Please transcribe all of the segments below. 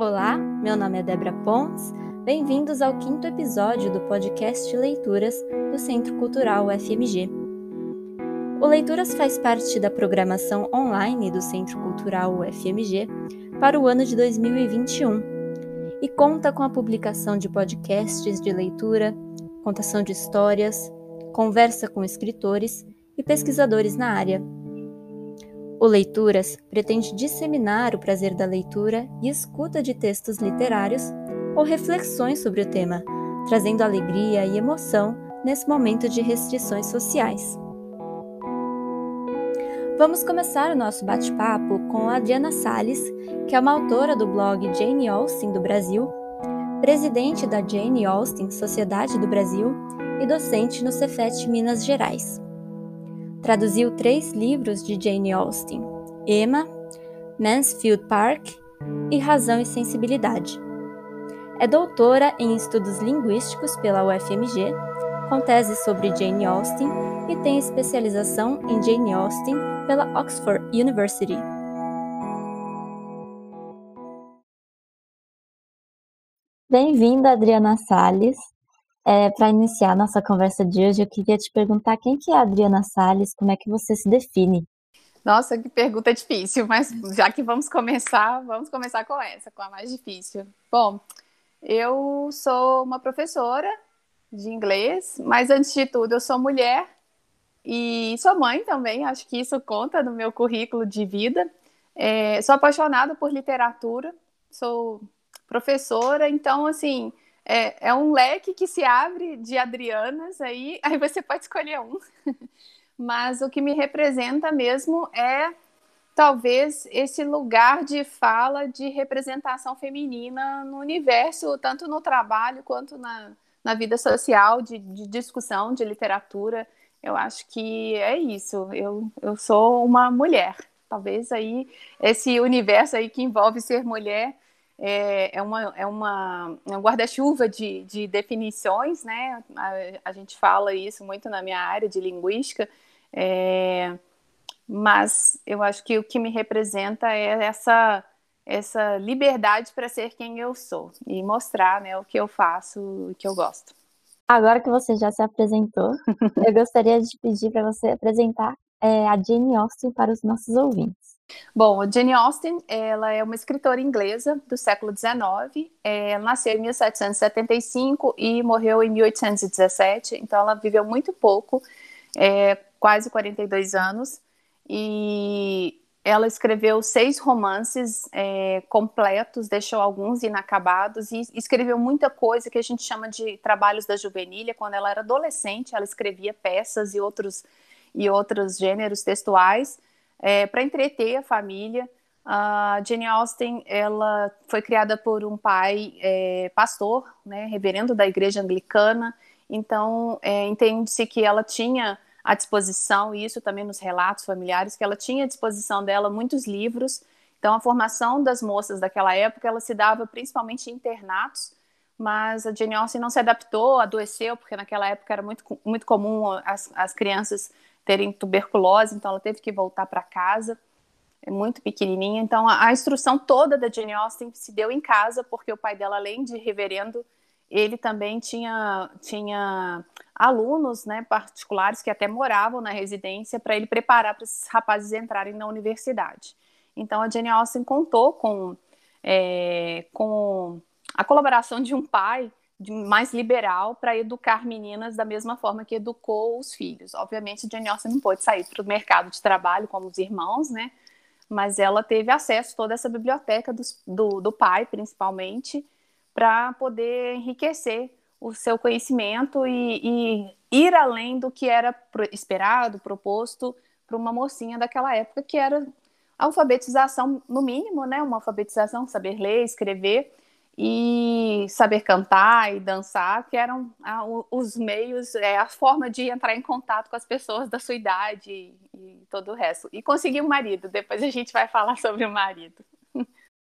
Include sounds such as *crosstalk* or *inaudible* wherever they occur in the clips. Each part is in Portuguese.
Olá, meu nome é Débora Pontes. Bem-vindos ao quinto episódio do podcast Leituras do Centro Cultural UFMG. O Leituras faz parte da programação online do Centro Cultural UFMG para o ano de 2021 e conta com a publicação de podcasts de leitura, contação de histórias, conversa com escritores e pesquisadores na área. O Leituras pretende disseminar o prazer da leitura e escuta de textos literários ou reflexões sobre o tema, trazendo alegria e emoção nesse momento de restrições sociais. Vamos começar o nosso bate-papo com a Adriana Salles, que é uma autora do blog Jane Austen do Brasil, presidente da Jane Austen Sociedade do Brasil e docente no Cefet Minas Gerais. Traduziu três livros de Jane Austen: Emma, Mansfield Park e Razão e Sensibilidade. É doutora em estudos linguísticos pela UFMG, com tese sobre Jane Austen e tem especialização em Jane Austen pela Oxford University. Bem-vinda, Adriana Salles. É, Para iniciar nossa conversa de hoje, eu queria te perguntar quem que é a Adriana Salles, como é que você se define? Nossa, que pergunta difícil, mas já que vamos começar, vamos começar com essa, com a mais difícil. Bom, eu sou uma professora de inglês, mas antes de tudo, eu sou mulher e sou mãe também, acho que isso conta no meu currículo de vida. É, sou apaixonada por literatura, sou professora, então, assim, é, é um leque que se abre de Adrianas, aí, *laughs* aí você pode escolher um. *laughs* Mas o que me representa mesmo é talvez esse lugar de fala de representação feminina no universo, tanto no trabalho quanto na, na vida social, de, de discussão, de literatura. Eu acho que é isso. Eu, eu sou uma mulher. Talvez aí esse universo aí que envolve ser mulher é, é, uma, é, uma, é um guarda-chuva de, de definições, né? A, a, gente fala isso muito na minha área de linguística, é, mas eu acho que o que me representa é essa, essa liberdade para ser quem eu sou e mostrar né, o que eu faço, o que eu gosto. Agora que você já se apresentou, *laughs* eu gostaria de pedir para você apresentar é, a Jane Austen para os nossos ouvintes. Bom, a Jane Austen, ela é uma escritora inglesa do século XIX. É, ela nasceu em 1775 e morreu em 1817, então ela viveu muito pouco, é, quase 42 anos. E ela escreveu seis romances é, completos, deixou alguns inacabados e escreveu muita coisa que a gente chama de trabalhos da juvenilha. Quando ela era adolescente, ela escrevia peças e outros, e outros gêneros textuais é, para entreter a família. A Jane Austen, ela foi criada por um pai é, pastor, né, reverendo da igreja anglicana, então é, entende-se que ela tinha à disposição, e isso também nos relatos familiares, que ela tinha à disposição dela muitos livros, então a formação das moças daquela época, ela se dava principalmente em internatos, mas a Jane Austen não se adaptou, adoeceu, porque naquela época era muito, muito comum as, as crianças terem tuberculose, então ela teve que voltar para casa, é muito pequenininha. Então a, a, instrução toda da Jane Austen se deu em casa, porque o pai dela, além de reverendo, ele também tinha, tinha alunos né, particulares que até moravam na residência para ele preparar para esses rapazes entrarem na universidade. Então a Jane Austen contou com, é, com a colaboração de um pai mais liberal para educar meninas da mesma forma que educou os filhos. Obviamente, Jane Austen não pôde sair para o mercado de trabalho como os irmãos, né? Mas ela teve acesso a toda essa biblioteca do, do, do pai, principalmente, para poder enriquecer o seu conhecimento e, e, ir além do que era esperado, proposto para uma mocinha daquela época, que era alfabetização, no mínimo, né? Uma alfabetização, saber ler, escrever e saber cantar e dançar, que eram ah, os meios, é, a forma de entrar em contato com as pessoas da sua idade e, e todo o resto. E conseguir um marido, depois a gente vai falar sobre o marido.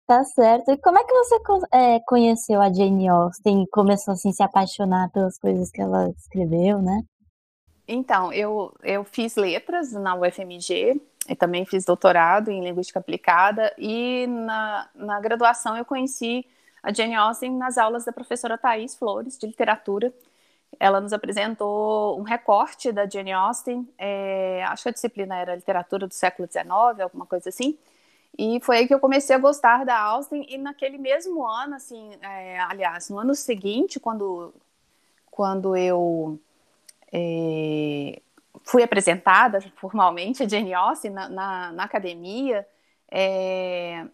Tá certo. E como é que você é, conheceu a Jane Austen e começou assim, a se apaixonar pelas coisas que ela escreveu, né? Então, eu, eu fiz letras na UFMG, e também fiz doutorado em linguística aplicada, e na, na graduação eu conheci a Jane Austen nas aulas da professora Thais Flores, de literatura. Ela nos apresentou um recorte da Jane Austen, é, acho que a disciplina era literatura do século XIX, alguma coisa assim, e foi aí que eu comecei a gostar da Austen, e naquele mesmo ano, assim, é, aliás, no ano seguinte, quando, quando eu é, fui apresentada formalmente a Jane Austen na, na, na academia, é,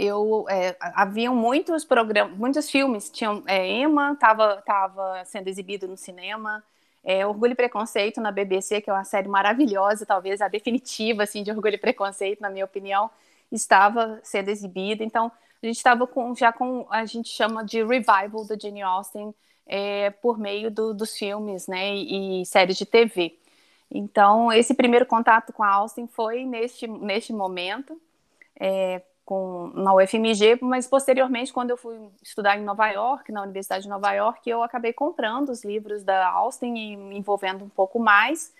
eu é, haviam muitos programas, muitos filmes, tinham é, Emma estava tava sendo exibido no cinema, é, Orgulho e Preconceito na BBC, que é uma série maravilhosa, talvez a definitiva assim de Orgulho e Preconceito, na minha opinião, estava sendo exibida. Então a gente estava com já com a gente chama de revival da Jane Austen é, por meio do, dos filmes né, e, e, séries de TV. Então, esse primeiro contato com a Austin foi neste, neste momento, é, com, na UFMG, mas posteriormente, quando eu fui estudar em Nova York, na Universidade de Nova York, eu acabei comprando os livros da Austin e me envolvendo um pouco mais.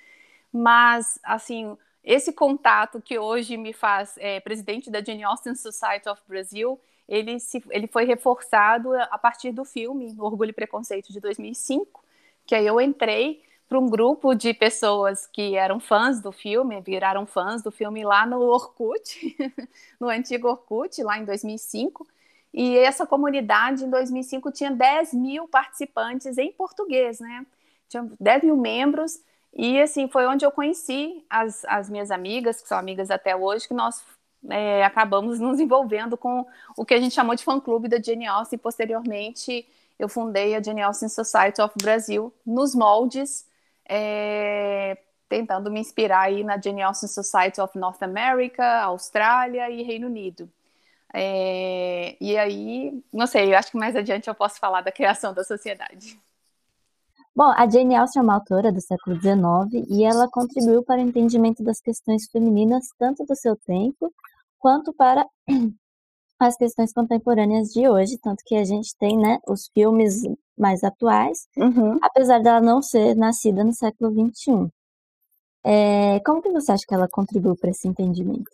Mas, assim, esse contato que hoje me faz é, presidente da Jane Austen Society of Brazil, ele, se, ele foi reforçado a partir do filme Orgulho e Preconceito de 2005, que aí eu entrei para um grupo de pessoas que eram fãs do filme, viraram fãs do filme lá no Orkut, *laughs* no antigo Orkut, lá em 2005. E essa comunidade, em 2005, tinha 10 mil participantes em português, né? Tinha 10 mil membros. E, assim, foi onde eu conheci as, as minhas amigas, que são amigas até hoje, que nós é, acabamos nos envolvendo com o que a gente chamou de fã-clube da Jane Austen. E, posteriormente, eu fundei a Jane Austen Society of Brasil nos moldes, é, tentando me inspirar aí na Jane Austen Society of North America, Austrália e Reino Unido. É, e aí, não sei, eu acho que mais adiante eu posso falar da criação da sociedade. Bom, a Jane Austen é uma autora do século XIX e ela contribuiu para o entendimento das questões femininas tanto do seu tempo quanto para *clears throat* as questões contemporâneas de hoje, tanto que a gente tem, né, os filmes mais atuais, uhum. apesar dela não ser nascida no século XXI. É, como que você acha que ela contribuiu para esse entendimento?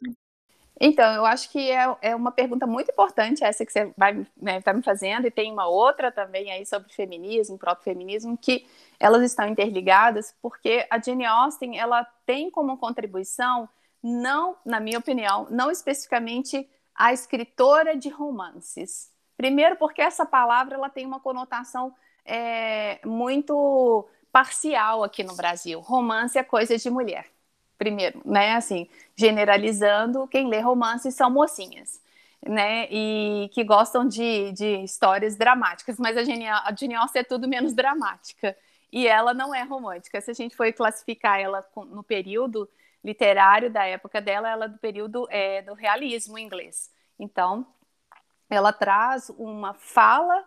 Então, eu acho que é, é uma pergunta muito importante essa que você vai né, tá me fazendo, e tem uma outra também aí sobre feminismo, próprio feminismo, que elas estão interligadas, porque a Jane Austen, ela tem como contribuição não, na minha opinião, não especificamente a escritora de romances. Primeiro, porque essa palavra ela tem uma conotação é, muito parcial aqui no Brasil. Romance é coisa de mulher. Primeiro, né? Assim, generalizando, quem lê romances são mocinhas, né? E que gostam de, de histórias dramáticas. Mas a Jane, a Austen é tudo menos dramática. E ela não é romântica. Se a gente for classificar ela no período literário da época dela, ela é do período é, do realismo inglês. Então, ela traz uma fala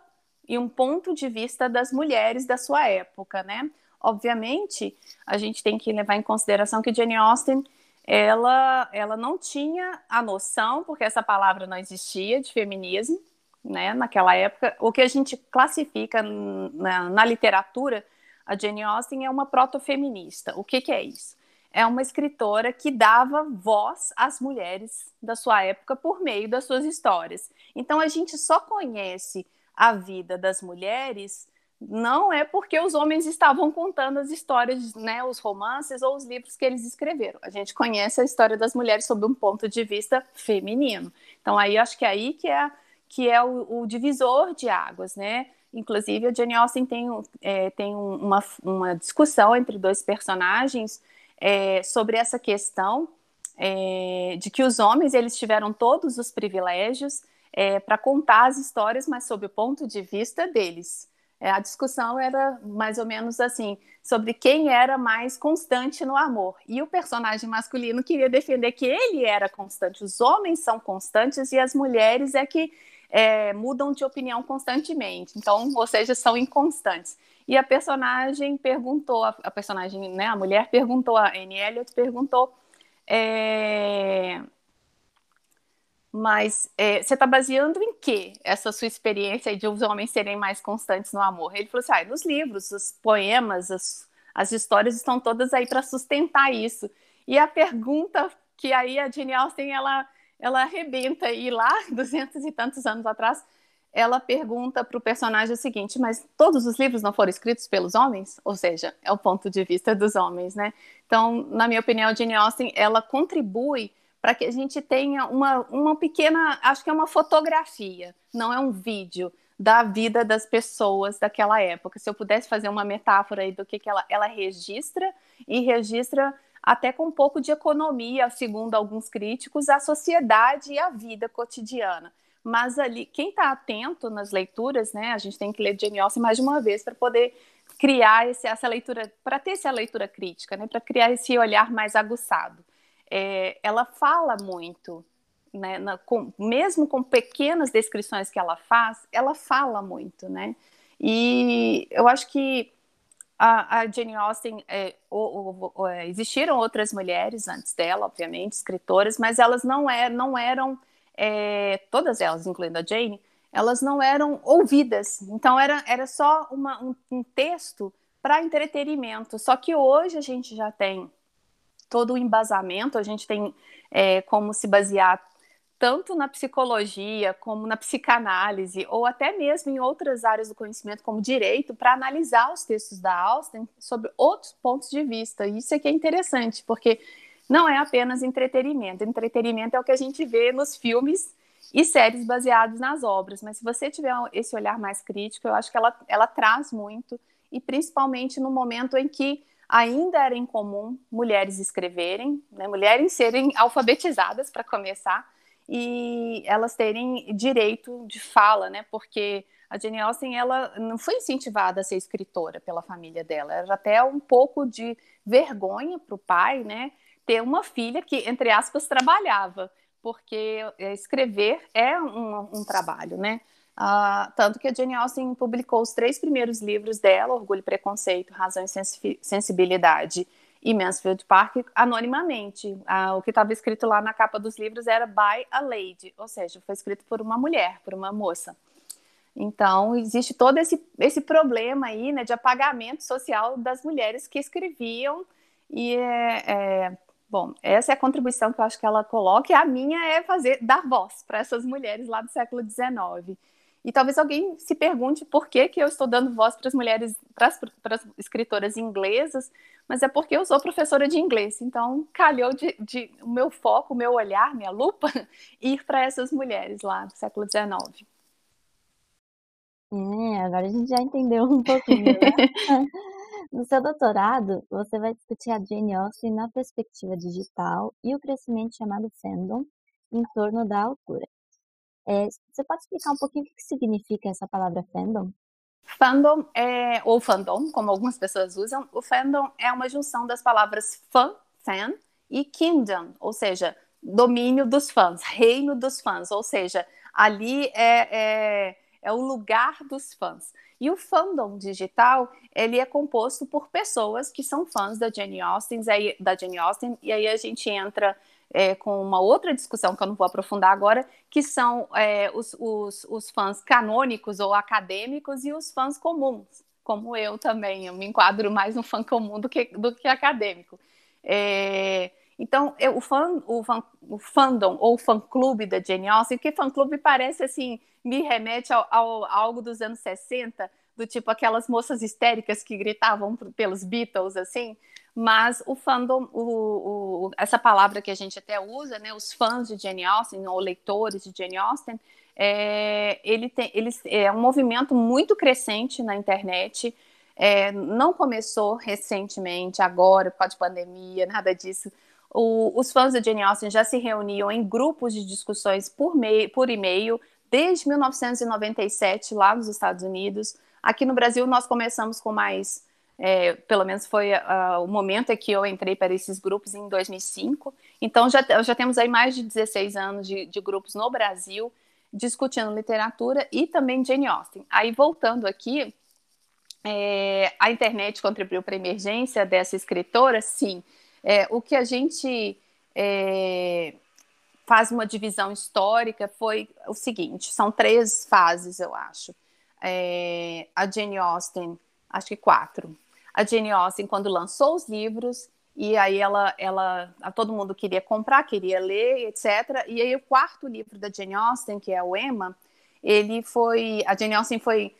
e um ponto de vista das mulheres da sua época, né? Obviamente, a gente tem que levar em consideração que Jane Austen ela, ela não tinha a noção, porque essa palavra não existia, de feminismo, né, naquela época. O que a gente classifica na, na literatura, a Jane Austen é uma proto-feminista. O que, que é isso? É uma escritora que dava voz às mulheres da sua época por meio das suas histórias. Então a gente só conhece a vida das mulheres não é porque os homens estavam contando as histórias, né, os romances ou os livros que eles escreveram. A gente conhece a história das mulheres sob um ponto de vista feminino. Então aí acho que é aí que é que é o, o divisor de águas, né? Inclusive a Jane Austen tem, é, tem uma, uma discussão entre dois personagens é, sobre essa questão é, de que os homens eles tiveram todos os privilégios é, para contar as histórias, mas sob o ponto de vista deles. É, a discussão era mais ou menos assim sobre quem era mais constante no amor. E o personagem masculino queria defender que ele era constante. Os homens são constantes e as mulheres é que é, mudam de opinião constantemente. Então, ou seja, são inconstantes. E a personagem perguntou, a, personagem, né, a mulher perguntou, a Anne Elliot perguntou, é, mas é, você está baseando em que essa sua experiência de os homens serem mais constantes no amor? Ele falou assim, ah, nos livros, os poemas, as, As histórias estão todas aí para sustentar isso. E a pergunta que aí a Jane Austen ela ela arrebenta aí lá, *laughs* duzentos e tantos anos atrás, ela pergunta para o personagem o seguinte: mas todos os livros não foram escritos pelos homens? Ou seja, é o ponto de vista dos homens, né? Então, na minha opinião, Jane Austen ela contribui para que a gente tenha uma, uma pequena, acho que é uma fotografia, não é um vídeo da vida das pessoas daquela época. Se eu pudesse fazer uma metáfora aí do que, que ela, ela registra e registra até com um pouco de economia, segundo alguns críticos, a sociedade e a vida cotidiana. Mas ali, quem está atento nas leituras, né, a gente tem que ler Jane Austen mais de uma vez para poder criar esse, essa leitura, para ter essa leitura crítica, né, para criar esse olhar mais aguçado. É, ela fala muito, né, na, com, mesmo com pequenas descrições que ela faz, ela fala muito, né? E eu acho que a, a Jane Austen, é, o, o, é, existiram outras mulheres antes dela, obviamente, escritoras, mas elas não, é, não eram, é, todas elas, incluindo a Jane, elas não eram ouvidas. Então era, era só uma, um, um texto para entretenimento. Só que hoje a gente já tem todo o embasamento, a gente tem é, como se basear tanto na psicologia como na psicanálise, ou até mesmo em outras áreas do conhecimento, como direito, para analisar os textos da Austen sobre outros pontos de vista. Isso aqui é interessante, porque não é apenas entretenimento. Entretenimento é o que a gente vê nos filmes e séries baseados nas obras, mas se você tiver esse olhar mais crítico, eu acho que ela, ela traz muito, e principalmente no momento em que ainda era incomum mulheres escreverem, né, mulheres serem alfabetizadas para começar, e elas terem direito de fala, né? Porque a Jane Austen ela não foi incentivada a ser escritora pela família dela, era até um pouco de vergonha para o pai, né? Ter uma filha que, entre aspas, trabalhava, porque escrever é um, um trabalho, né? Uh, tanto que a Jane Austen publicou os três primeiros livros dela, Orgulho, Preconceito, Razão e Sensibilidade, e Mansfield Park anonimamente. Ah, o que estava escrito lá na capa dos livros era by a lady, ou seja, foi escrito por uma mulher, por uma moça. Então, existe todo esse, esse problema aí, né, de apagamento social das mulheres que escreviam, e é, é, bom, essa é a contribuição que eu acho que ela coloca, e a minha é fazer, dar voz para essas mulheres lá do século XIX. E talvez alguém se pergunte por que, que eu estou dando voz para as mulheres, para as escritoras inglesas, mas é porque eu sou professora de inglês, então calhou de, de o meu foco, o meu olhar, minha lupa, *laughs* ir para essas mulheres lá do século XIX. É, agora a gente já entendeu um pouquinho, né? *laughs* No seu doutorado, você vai discutir a Jane Austen na perspectiva digital e o crescimento chamado fandom em torno da autora. É, você pode explicar um pouquinho o que significa essa palavra fandom? Fandom é, ou fandom, como algumas pessoas usam, o fandom é uma junção das palavras fã, fan, e kingdom, ou seja, domínio dos fãs, reino dos fãs, ou seja, ali é, é, é o lugar dos fãs. E o fandom digital, ele é composto por pessoas que são fãs da Jane Austen, da Jane Austen e aí a gente entra é, com uma outra discussão que eu não vou aprofundar agora, que são é, os, os, os, fãs canônicos ou acadêmicos e os fãs comuns, como eu também. Eu me enquadro mais no fã comum do que, do que acadêmico. É, então, eu, o, fã, o, fã, o fandom ou fã-clube da Jane Austen, que fã-clube parece assim, me remete ao, ao, algo dos anos 60, do tipo aquelas moças histéricas que gritavam pelos Beatles, assim, mas o fandom, o, o, essa palavra que a gente até usa, né, os fãs de Jane Austen, ou leitores de Jane Austen, é, ele tem, é um movimento muito crescente na internet, é, não começou recentemente, agora, por causa de pandemia, nada disso. O, os fãs de Jane Austen já se reuniam em grupos de discussões por, por e-mail desde 1997, lá nos Estados Unidos. Aqui no Brasil, nós começamos com mais é, pelo menos foi uh, o momento em que eu entrei para esses grupos em 2005. Então, já, já temos aí mais de 16 anos de, de grupos no Brasil discutindo literatura e também Jane Austen. Aí, voltando aqui, é, a internet contribuiu para a emergência dessa escritora? Sim. É, o que a gente é, faz uma divisão histórica foi o seguinte: são três fases, eu acho. É, a Jane Austen, acho que quatro. a Jane Austen, quando lançou os livros, e aí ela, ela, todo mundo queria comprar, queria ler, etc. E aí o quarto livro da Jane Austen, que é o Emma, ele foi, a Jane Austen foi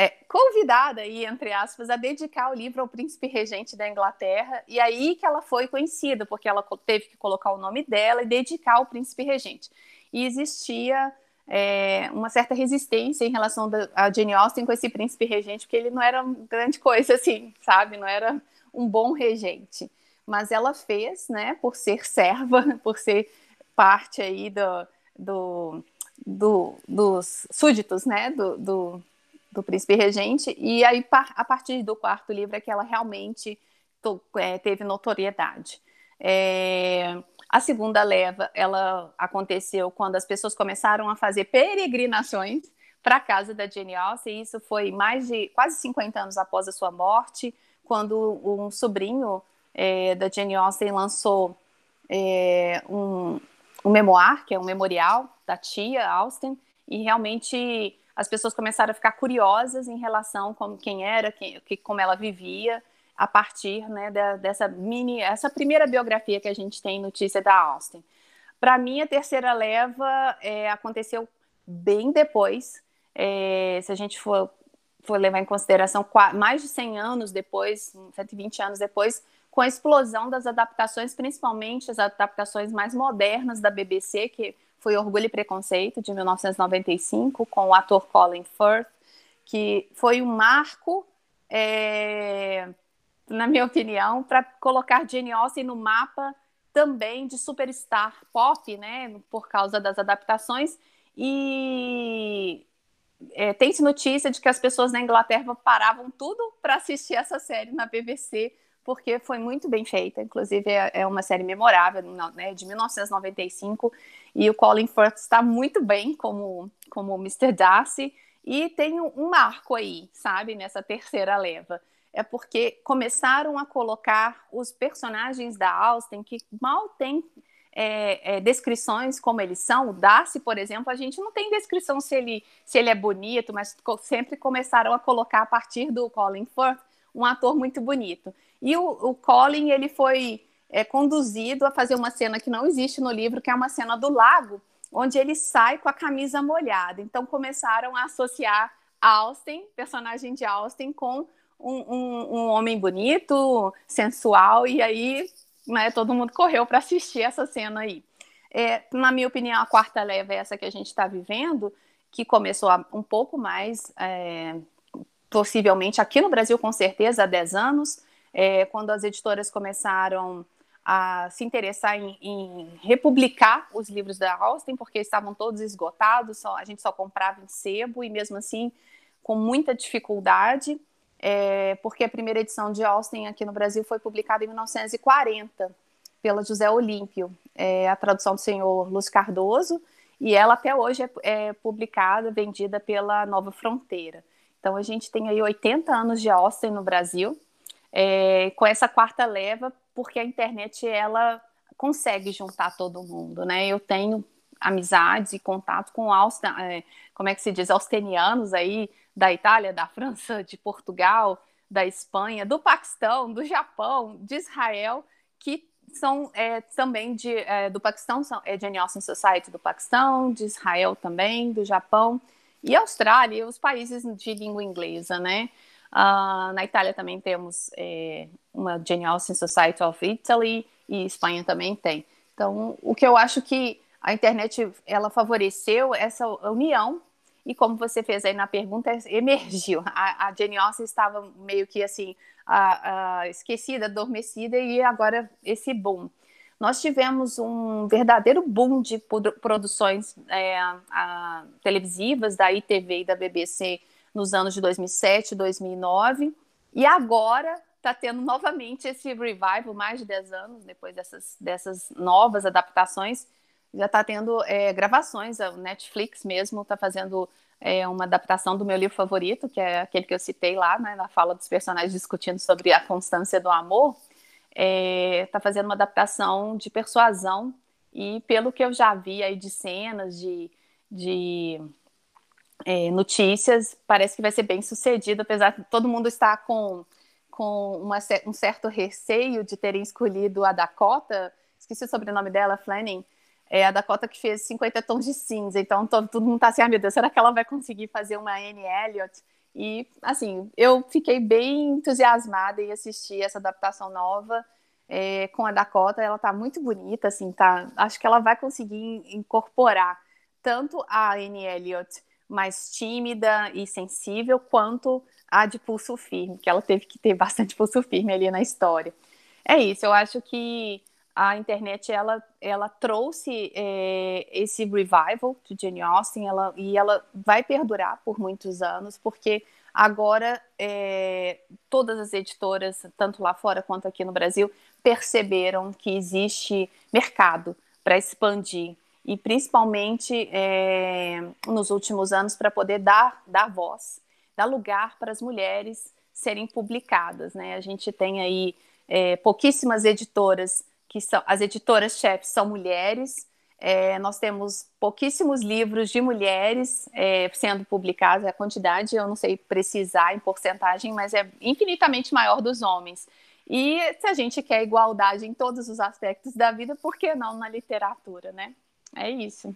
é, convidada aí, entre aspas, a dedicar o livro ao príncipe regente da Inglaterra, e aí que ela foi conhecida, porque ela teve que colocar o nome dela e dedicar ao príncipe regente. E existia é, uma certa resistência em relação a Jane Austen com esse príncipe regente, porque ele não era grande coisa assim, sabe? Não era um bom regente. Mas ela fez, né, por ser serva, *laughs* por ser parte aí do, do, do dos súditos, né, do, do do Príncipe Regente, e aí a partir do quarto livro é que ela realmente é, teve notoriedade. É, a segunda leva, ela aconteceu quando as pessoas começaram a fazer peregrinações para a casa da Jane Austen, isso foi mais de quase 50 anos após a sua morte, quando um sobrinho é, da Jane Austen lançou é, um, um memoir, que é um memorial da tia Austen, e realmente as pessoas começaram a ficar curiosas em relação com quem era, quem, como ela vivia, a partir né, da, dessa mini, essa primeira biografia que a gente tem notícia da Austin. Para mim, a terceira leva é, aconteceu bem depois. É, se a gente for, for levar em consideração mais de 100 anos depois, 120 anos depois, com a explosão das adaptações, principalmente as adaptações mais modernas da BBC, que foi Orgulho e Preconceito, de 1995, com o ator Colin Firth, que foi um marco, é, na minha opinião, para colocar Jane Austen no mapa também de superstar pop, né, por causa das adaptações. E é, tem-se notícia de que as pessoas na Inglaterra paravam tudo para assistir essa série na BBC porque foi muito bem feita. Inclusive, é, é uma série memorável, né, de 1995, e o Colin Firth está muito bem como, como Mr. Darcy, e tem um marco aí, sabe, nessa terceira leva. É porque começaram a colocar os personagens da Austen, que mal tem é, é, descrições como eles são. O Darcy, por exemplo, a gente não tem descrição se ele, se ele é bonito, mas sempre começaram a colocar a partir do Colin Firth um ator muito bonito. E o, o Colin, ele foi é, conduzido a fazer uma cena que não existe no livro, que é uma cena do lago, onde ele sai com a camisa molhada. Então começaram a associar Austin, personagem de Austin, com um, um, um homem bonito, sensual, e aí né, todo mundo correu para assistir essa cena aí. É, na minha opinião, a quarta leva é essa que a gente está vivendo, que começou um pouco mais, é, possivelmente aqui no Brasil, com certeza, há 10 anos, é, quando as editoras começaram a se interessar em, em, republicar os livros da Austen, porque estavam todos esgotados, só, a gente só comprava em sebo, e mesmo assim com muita dificuldade, é, porque a primeira edição de Austen aqui no Brasil foi publicada em 1940 pela José Olímpio, é, a tradução do senhor Luz Cardoso, e ela até hoje é, é publicada, vendida pela Nova Fronteira. Então a gente tem aí 80 anos de Austen no Brasil, é, com essa quarta leva, porque a internet ela consegue juntar todo mundo, né? Eu tenho amizades e contato com Austin, é, como é que se diz, austenianos aí da Itália, da França, de Portugal, da Espanha, do Paquistão, do Japão, de Israel, que são é, também de, é, do Paquistão, são, é Jane Austen Society do Paquistão, de Israel também, do Japão, e Austrália, os países de língua inglesa, né? Uh, na Itália também temos é, uma Austen Society of Italy e Espanha também tem. Então, o que eu acho que a internet ela favoreceu essa união e como você fez aí na pergunta emergiu. A, a Austen estava meio que assim a, a, esquecida, adormecida e agora esse boom. Nós tivemos um verdadeiro boom de produções é, televisivas da ITV e da BBC nos anos de 2007, 2009, e agora está tendo novamente esse revival, mais de 10 anos depois dessas, dessas novas adaptações, já está tendo é, gravações, a Netflix mesmo está fazendo é, uma adaptação do meu livro favorito, que é aquele que eu citei lá, né, na fala dos personagens discutindo sobre a constância do amor, está é, tá fazendo uma adaptação de persuasão, e pelo que eu já vi aí de cenas, de, de é, notícias, parece que vai ser bem sucedido, apesar de todo mundo estar com, com uma, um certo receio de terem escolhido a Dakota, esqueci o sobrenome dela, Flanning, é a Dakota que fez 50 tons de cinza, então todo, todo mundo tá assim, ah, meu Deus, será que ela vai conseguir fazer uma Anne Elliot? E, assim, eu fiquei bem entusiasmada em assistir essa adaptação nova é, com a Dakota, ela tá muito bonita, assim, tá, acho que ela vai conseguir incorporar tanto a Anne Elliot mais tímida e sensível, quanto a de pulso firme, que ela teve que ter *laughs* bastante pulso firme ali na história. É isso, eu acho que a internet ela, ela trouxe é, esse revival de Jane Austen ela, e ela vai perdurar por muitos anos, porque agora é, todas as editoras, tanto lá fora quanto aqui no Brasil, perceberam que existe mercado para expandir e principalmente é, nos últimos anos para poder dar, dar voz, dar lugar para as mulheres serem publicadas. Né? A gente tem aí é, pouquíssimas editoras que são as editoras-chefes são mulheres. É, nós temos pouquíssimos livros de mulheres é, sendo publicados, a quantidade eu não sei precisar em porcentagem, mas é infinitamente maior dos homens. E se a gente quer igualdade em todos os aspectos da vida, por que não na literatura, né? É isso.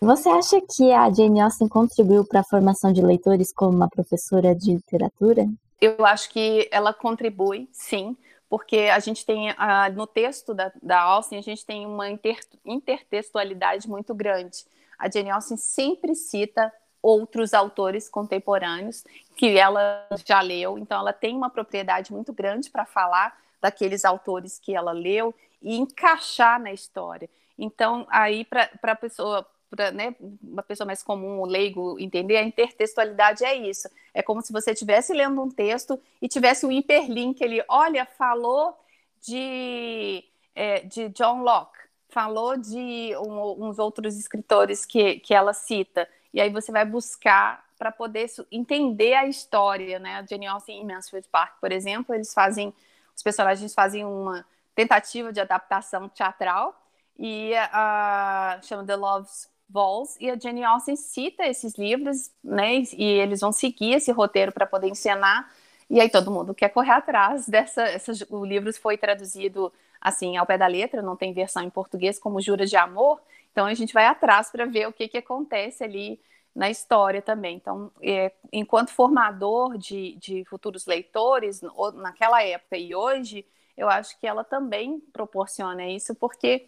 Você acha que a Jane Austen contribuiu para a formação de leitores como uma professora de literatura? Eu acho que ela contribui, sim porque a gente tem no texto da, da Austen a gente tem uma inter, intertextualidade muito grande. A Jane Austen sempre cita outros autores contemporâneos que ela já leu, então ela tem uma propriedade muito grande para falar daqueles autores que ela leu e encaixar na história. Então, aí, para a pessoa, né, uma pessoa mais comum, leigo, entender, a intertextualidade é isso. É como se você estivesse lendo um texto e tivesse um hiperlink ali. Olha, falou de, é, de John Locke, falou de um, uns outros escritores que, que ela cita. E aí você vai buscar para poder entender a história, né? A Jane Austen Mansfield Park, por exemplo, eles fazem, os personagens fazem uma tentativa de adaptação teatral e a, chama The Love's Vols e a Jenny Austen cita esses livros, né? E eles vão seguir esse roteiro para poder encenar. E aí todo mundo quer correr atrás dessa. Essas, o livro foi traduzido assim ao pé da letra, não tem versão em português como Jura de Amor. Então a gente vai atrás para ver o que, que acontece ali na história também. Então, é, enquanto formador de, de futuros leitores, naquela época e hoje, eu acho que ela também proporciona isso, porque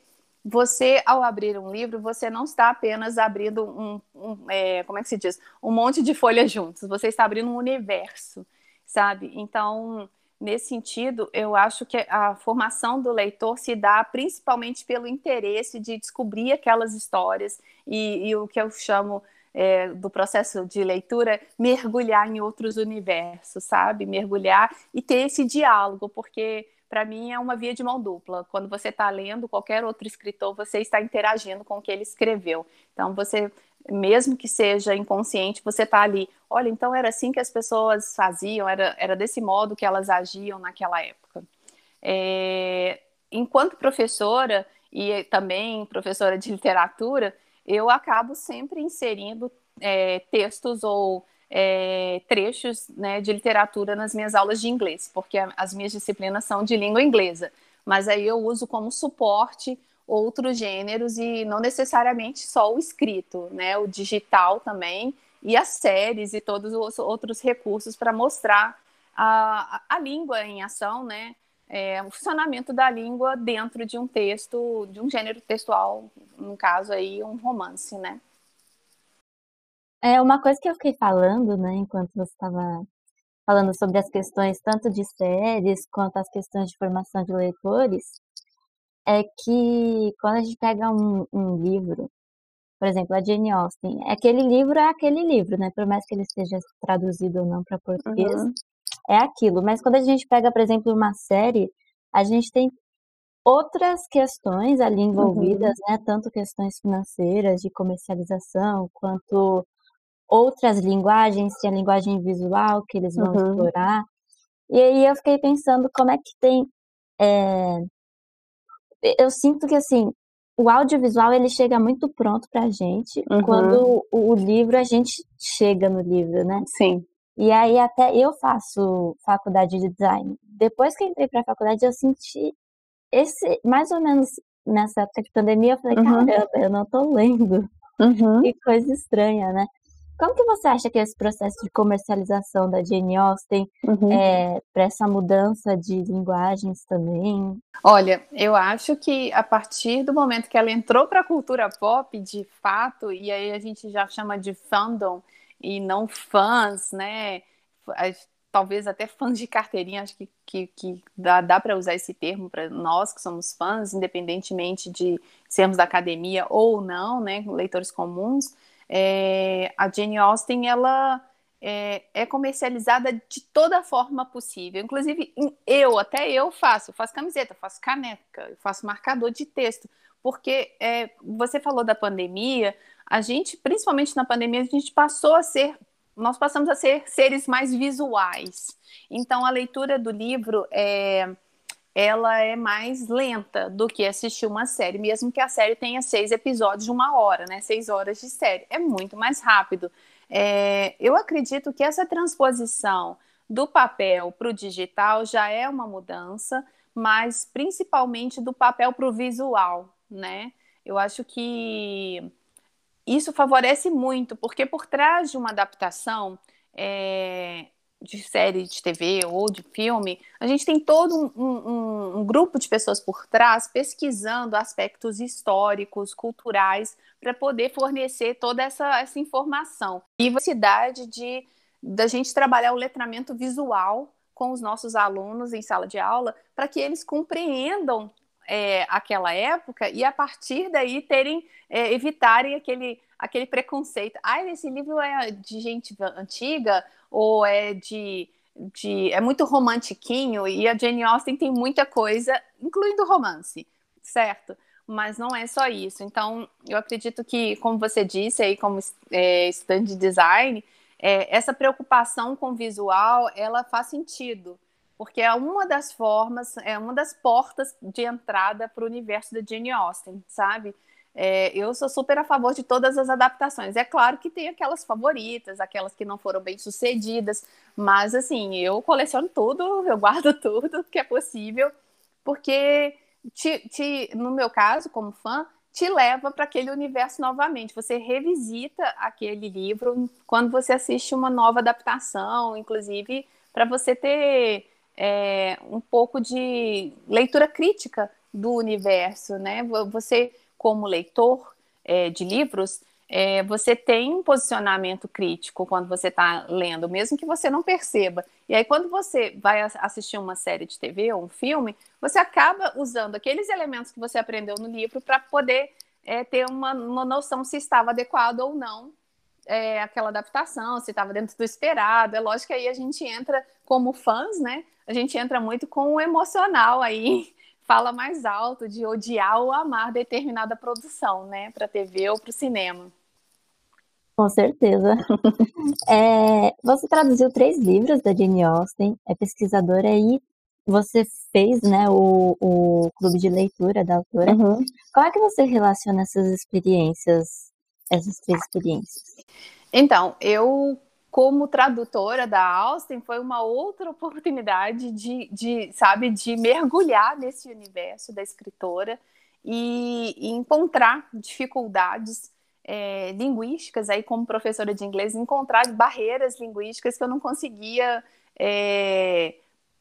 você, ao abrir um livro, você não está apenas abrindo um, um é, como é que se diz, um monte de folhas juntos, você está abrindo um universo, sabe? Então, nesse sentido, eu acho que a formação do leitor se dá principalmente pelo interesse de descobrir aquelas histórias e, e o que eu chamo é, do processo de leitura, mergulhar em outros universos, sabe? Mergulhar e ter esse diálogo, porque para mim é uma via de mão dupla. Quando você está lendo qualquer outro escritor, você está interagindo com o que ele escreveu. Então, você, mesmo que seja inconsciente, você está ali. Olha, então era assim que as pessoas faziam, era, era desse modo que elas agiam naquela época. É, enquanto professora e também professora de literatura, eu acabo sempre inserindo é, textos ou é, trechos né, de literatura nas minhas aulas de inglês, porque as minhas disciplinas são de língua inglesa. Mas aí eu uso como suporte outros gêneros e não necessariamente só o escrito, né? O digital também e as séries e todos os outros recursos para mostrar a, a língua em ação, né? É, o funcionamento da língua dentro de um texto, de um gênero textual, no caso aí um romance, né? É uma coisa que eu fiquei falando, né, enquanto você estava falando sobre as questões tanto de séries quanto as questões de formação de leitores, é que quando a gente pega um, um livro, por exemplo, a Jane Austen, aquele livro é aquele livro, né? Por mais que ele esteja traduzido ou não para português, uhum. é aquilo. Mas quando a gente pega, por exemplo, uma série, a gente tem outras questões ali envolvidas, uhum. né? Tanto questões financeiras, de comercialização, quanto outras linguagens, tem a linguagem visual que eles vão uhum. explorar. E aí eu fiquei pensando como é que tem. É... Eu sinto que assim, o audiovisual ele chega muito pronto pra gente uhum. quando o, o, livro a gente chega no livro, né? Sim. E aí até eu faço faculdade de design. Depois que entrei para a faculdade, eu senti esse, mais ou menos nessa época de pandemia, eu falei, uhum. caramba, eu não tô lendo. Uhum. Que coisa estranha, né? Como que você acha que esse processo de comercialização da Jane Austen uhum. é, para essa mudança de linguagens também? Olha, eu acho que a partir do momento que ela entrou para a cultura pop, de fato, e aí a gente já chama de fandom e não fãs, né? Talvez até fãs de carteirinha, acho que, que, que dá, dá para usar esse termo para nós que somos fãs, independentemente de sermos da academia ou não, né? Leitores comuns é, a Jane Austen, ela é, é, comercializada de toda forma possível. Inclusive, eu, até eu faço. Eu faço camiseta, faço caneca, faço marcador de texto. Porque é, você falou da pandemia, a gente, principalmente na pandemia, a gente passou a ser nós passamos a ser seres mais visuais. Então, a leitura do livro é, ela é mais lenta do que assistir uma série, mesmo que a série tenha seis episódios de uma hora, né? Seis horas de série. É muito mais rápido. É, eu acredito que essa transposição do papel para o digital já é uma mudança, mas principalmente do papel para o visual, né? Eu acho que isso favorece muito, porque por trás de uma adaptação, é, de série de TV ou de filme, a gente tem todo um, um, um, grupo de pessoas por trás pesquisando aspectos históricos, culturais, para poder fornecer toda essa, essa informação. E a necessidade de da gente trabalhar o letramento visual com os nossos alunos em sala de aula, para que eles compreendam é, aquela época e a partir daí terem é, evitarem aquele aquele preconceito. Ah, esse livro é de gente antiga ou é de, de é muito romantiquinho e a Jane Austen tem muita coisa, incluindo romance, certo? Mas não é só isso. Então, eu acredito que, como você disse aí, como é, estudante de design, é, essa preocupação com visual, ela faz sentido, porque é uma das formas, é uma das portas de entrada para o universo da Jane Austen, sabe? É, eu sou super a favor de todas as adaptações. É claro que tem aquelas favoritas, aquelas que não foram bem sucedidas, mas assim, eu coleciono tudo, eu guardo *laughs* tudo que é possível, porque te, te, no meu caso, como fã, te leva para aquele universo novamente. Você revisita aquele livro quando você assiste uma nova adaptação, inclusive para você ter é, um pouco de leitura crítica do universo, né? Você como leitor é, de livros, é, você tem um posicionamento crítico quando você está lendo, mesmo que você não perceba. E aí, quando você vai assistir uma série de TV ou um filme, você acaba usando aqueles elementos que você aprendeu no livro para poder é, ter uma, uma noção se estava adequado ou não é, aquela adaptação, se estava dentro do esperado. É lógico que aí a gente entra como fãs, né? A gente entra muito com o emocional aí fala mais alto de odiar ou amar determinada produção, né, para TV ou para o cinema. Com certeza. *laughs* é, você traduziu três livros da Jane Austen, é pesquisadora e você fez né, o, o clube de leitura da autora. Uhum. Como é que você relaciona essas experiências, essas três experiências? Então, eu como tradutora da Austin, foi uma outra *laughs* oportunidade de, de, sabe, de mergulhar nesse universo da escritora e, e encontrar dificuldades é, linguísticas, aí como professora de inglês, encontrar barreiras linguísticas que eu não conseguia é,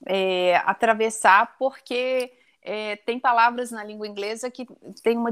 é, atravessar, porque é, tem palavras na língua inglesa que tem uma,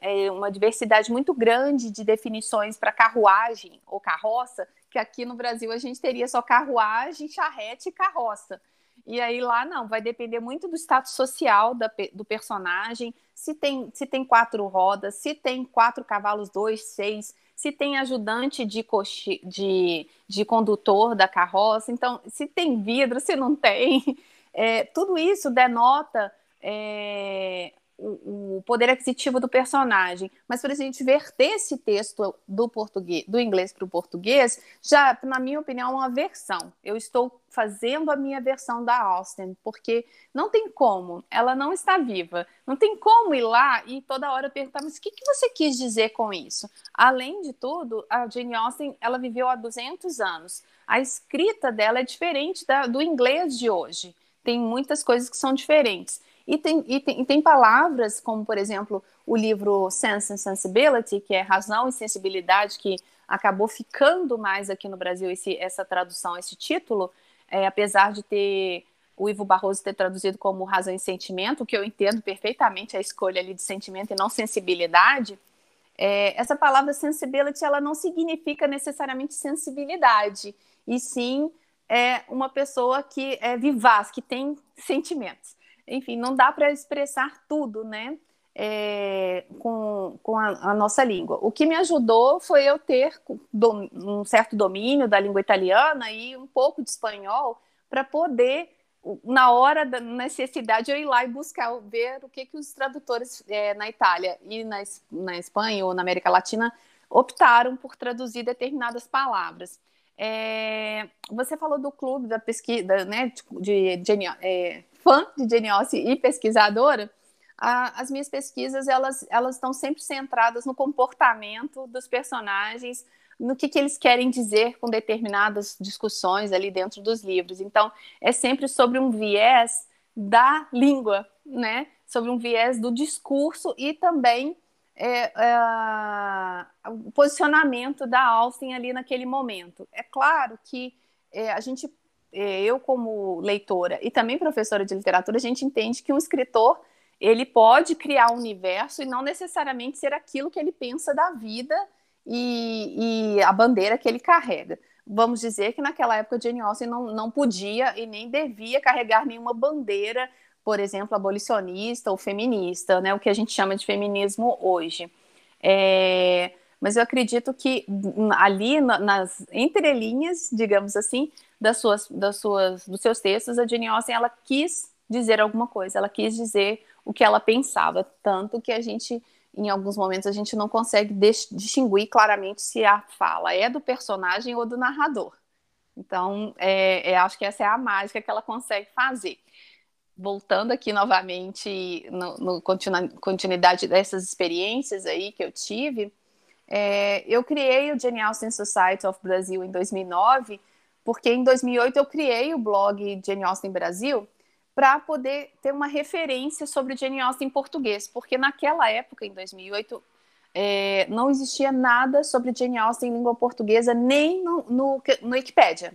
é, uma diversidade muito grande de definições para carruagem ou carroça, que aqui no Brasil a gente teria só carruagem, charrete e carroça. E aí lá não, vai depender muito do status social da, do personagem, se tem, se tem quatro rodas, se tem quatro cavalos, dois, seis, se tem ajudante de, coche, de, de condutor da carroça, então se tem vidro, se não tem. *laughs* É, tudo isso denota é, o, o, poder aquisitivo do personagem, mas para a gente verter esse texto do português, do inglês para o português, já, na minha opinião, é uma versão. Eu estou fazendo a minha versão da Austen, porque não tem como, ela não está viva, não tem como ir lá e toda hora perguntar, mas o que, que você quis dizer com isso? Além de tudo, a Jane Austen, ela viveu há 200 anos. A escrita dela é diferente da, do inglês de hoje. Tem muitas coisas que são diferentes. E tem, e tem, e tem palavras, como, por exemplo, o livro Sense and Sensibility, que é Razão e Sensibilidade, que acabou ficando mais aqui no Brasil esse, essa tradução, esse título, é, apesar de ter o Ivo Barroso ter traduzido como razão e sentimento, que eu entendo perfeitamente a escolha ali de sentimento e não sensibilidade, é, essa palavra sensibility ela não significa necessariamente sensibilidade, e sim é uma pessoa que é vivaz, que tem sentimentos enfim, não dá para expressar tudo, né? É, com, com a, a, nossa língua. O que me ajudou foi eu ter um certo domínio da língua italiana e um pouco de espanhol para poder, na hora da necessidade, eu ir lá e buscar, ver o que, que os tradutores é, na Itália e na, na Espanha ou na América Latina optaram por traduzir determinadas palavras. É, você falou do clube da pesquisa, né, de, de, de é, fã de Jane Austen e pesquisadora, a, as minhas pesquisas elas elas estão sempre centradas no comportamento dos personagens, no que, que eles querem dizer com determinadas discussões ali dentro dos livros. Então, é sempre sobre um viés da língua, né? Sobre um viés do discurso e também é, é, o posicionamento da Austen ali naquele momento. É claro que é, a gente eu como leitora e também professora de literatura, a gente entende que um escritor ele pode criar um universo e não necessariamente ser aquilo que ele pensa da vida e, e a bandeira que ele carrega. Vamos dizer que naquela época Jane Austen não, não podia e nem devia carregar nenhuma bandeira, por exemplo, abolicionista ou feminista, né, o que a gente chama de feminismo hoje. É, mas eu acredito que ali nas entrelinhas, digamos assim, das suas, das suas, dos seus textos, a Jane Austen ela quis dizer alguma coisa, ela quis dizer o que ela pensava, tanto que a gente, em alguns momentos, a gente não consegue distinguir claramente se a fala é do personagem ou do narrador. Então, é, é, acho que essa é a mágica que ela consegue fazer. Voltando aqui novamente no, no continuidade dessas experiências aí que eu tive, é, eu criei o Jane Austen Society of Brasil em 2009 porque em 2008 eu criei o blog Jane Austen Brasil para poder ter uma referência sobre Jane Austen em português, porque naquela época, em 2008, é, não existia nada sobre Jane Austen em língua portuguesa, nem no, no, no Wikipedia.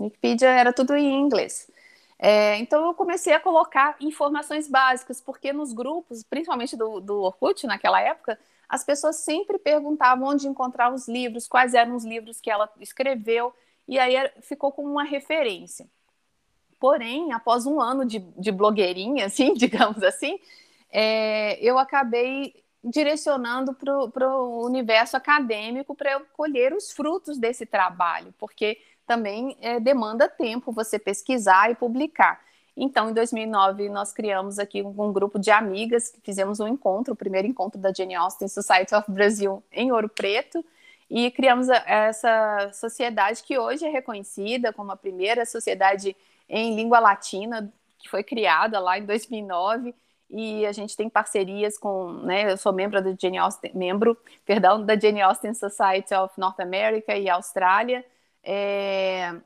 Wikipedia era tudo em inglês. É, então eu comecei a colocar informações básicas, porque nos grupos, principalmente do, do Orkut naquela época, as pessoas sempre perguntavam onde encontrar os livros, quais eram os livros que ela escreveu e aí ficou como uma referência. Porém, após um ano de, de blogueirinha, *laughs* assim, digamos assim, é, eu acabei direcionando para o universo acadêmico para eu colher os frutos desse trabalho, porque também é, demanda tempo você pesquisar e publicar. Então, em 2009, nós criamos aqui um, um, grupo de amigas, fizemos um encontro, o primeiro encontro da Jane Austen Society of Brasil em Ouro Preto, e criamos essa sociedade que hoje é reconhecida como a primeira sociedade em língua latina que foi criada lá em 2009 e a gente tem parcerias com, né, eu sou membro da Jane Austen, membro, perdão, da Jane Austen Society of North America e Austrália, é,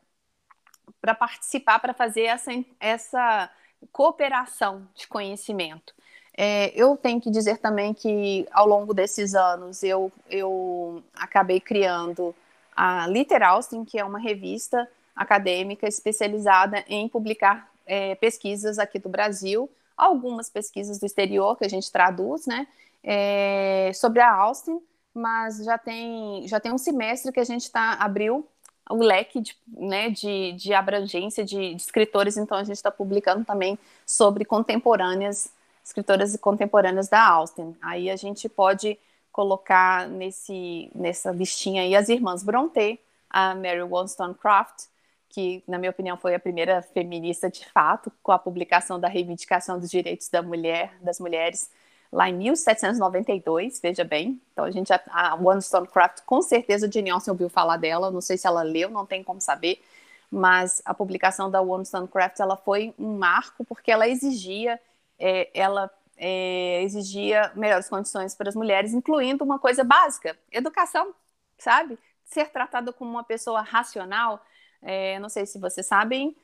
para participar, para fazer essa, essa cooperação de conhecimento. É, eu tenho que dizer também que ao longo desses anos eu, eu acabei criando a Liter Austin, que é uma revista acadêmica especializada em publicar é, pesquisas aqui do Brasil, algumas pesquisas do exterior que a gente traduz, né, é, sobre a Austin, mas já tem, já tem um semestre que a gente tá, abriu o leque de, né, de, de abrangência de, de escritores, então a gente está publicando também sobre contemporâneas escritoras contemporâneas da Austen. Aí a gente pode colocar nesse, nessa listinha aí as irmãs Brontë, a Mary Wollstonecraft, que, na minha opinião, foi a primeira feminista de fato, com a publicação da Reivindicação dos Direitos da Mulher, das Mulheres, lá em 1792, veja bem. Então a gente, a Wollstonecraft, com certeza Jane Austen ouviu falar dela, não sei se ela leu, não tem como saber, mas a publicação da Wollstonecraft, ela foi um marco porque ela exigia, é, ela é, exigia melhores condições para as mulheres, incluindo uma coisa básica, educação, sabe? Ser tratada como uma pessoa racional, é, não sei se vocês sabem,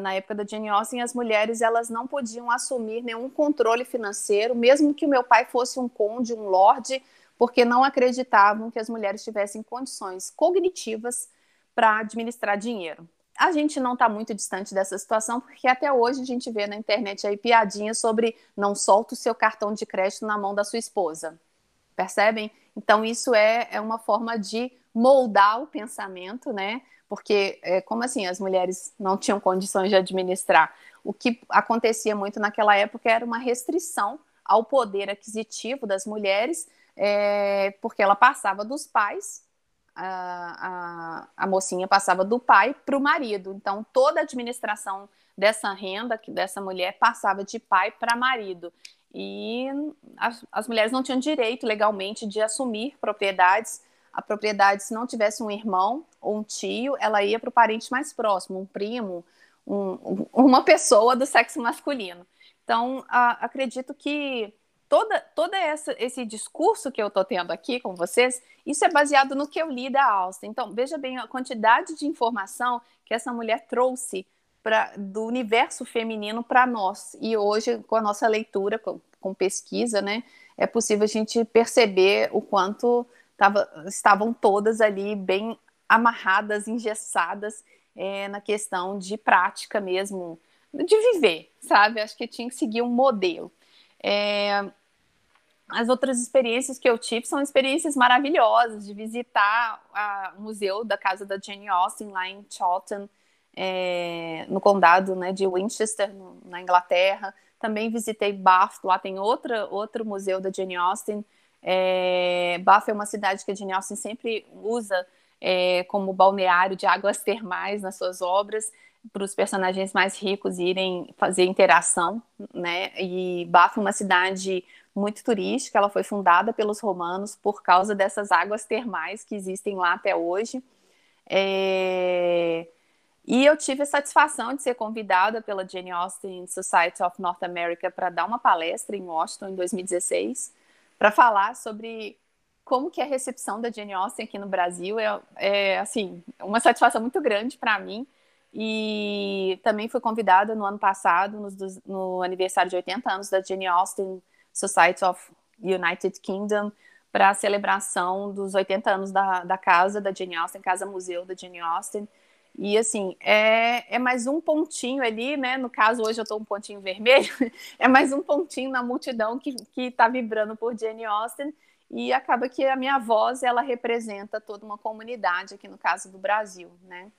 na época da Jane Austen, as mulheres elas não podiam assumir nenhum controle financeiro, mesmo que o meu pai fosse um conde, um lorde, porque não acreditavam que as mulheres tivessem condições cognitivas para administrar dinheiro. A gente não está muito distante dessa situação, porque até hoje a gente vê na internet aí piadinhas sobre não solta o seu cartão de crédito na mão da sua esposa. Percebem? Então, isso é, é uma forma de moldar o pensamento, né? porque é, como assim as mulheres não tinham condições de administrar? O que acontecia muito naquela época era uma restrição ao poder aquisitivo das mulheres, é, porque ela passava dos pais, a, a, a mocinha passava do pai para o marido. Então, toda a administração dessa renda, dessa mulher, passava de pai para marido. E as, as mulheres não tinham direito legalmente de assumir propriedades a propriedade, se não tivesse um irmão ou um tio, ela ia para o parente mais próximo, um primo, um, uma pessoa do sexo masculino. Então, a, acredito que toda, toda essa, esse discurso que eu estou tendo aqui com vocês, isso é baseado no que eu li da Austin. Então, veja bem a quantidade de informação que essa mulher trouxe do universo feminino para nós. E hoje, com a nossa leitura, com, com pesquisa, né, é possível a gente perceber o quanto tava, estavam todas ali bem amarradas, engessadas é, na questão de prática mesmo, de viver, sabe? Acho que tinha que seguir um modelo. É, as outras experiências que eu tive são experiências maravilhosas de visitar o museu da casa da Jane Austen lá em Chawton, é, no condado né, de Winchester, na Inglaterra. Também visitei Bath, lá tem outra, outro museu da Jane Austen. É, Bath é uma cidade que a Jane Austen sempre usa é, como balneário de águas termais nas suas obras, para os personagens mais ricos irem fazer interação, né? E Bath é uma cidade muito turística, ela foi fundada pelos romanos por causa dessas águas termais que existem lá até hoje. É... E eu tive a satisfação de ser convidada pela Jane Austen Society of North America para dar uma palestra em Washington em 2016 para falar sobre como que a recepção da Jane Austen aqui no Brasil é, é assim uma satisfação muito grande para mim e também fui convidada no ano passado no, no, aniversário de 80 anos da Jane Austen Society of United Kingdom para a celebração dos 80 anos da, da casa da Jane Austen, casa museu da Jane Austen e assim, é, é mais um pontinho ali, né? No caso, hoje eu estou um pontinho vermelho, *laughs* é mais um pontinho na multidão que está vibrando por Jane Austen, e acaba que a minha voz ela representa toda uma comunidade aqui no caso do Brasil, né?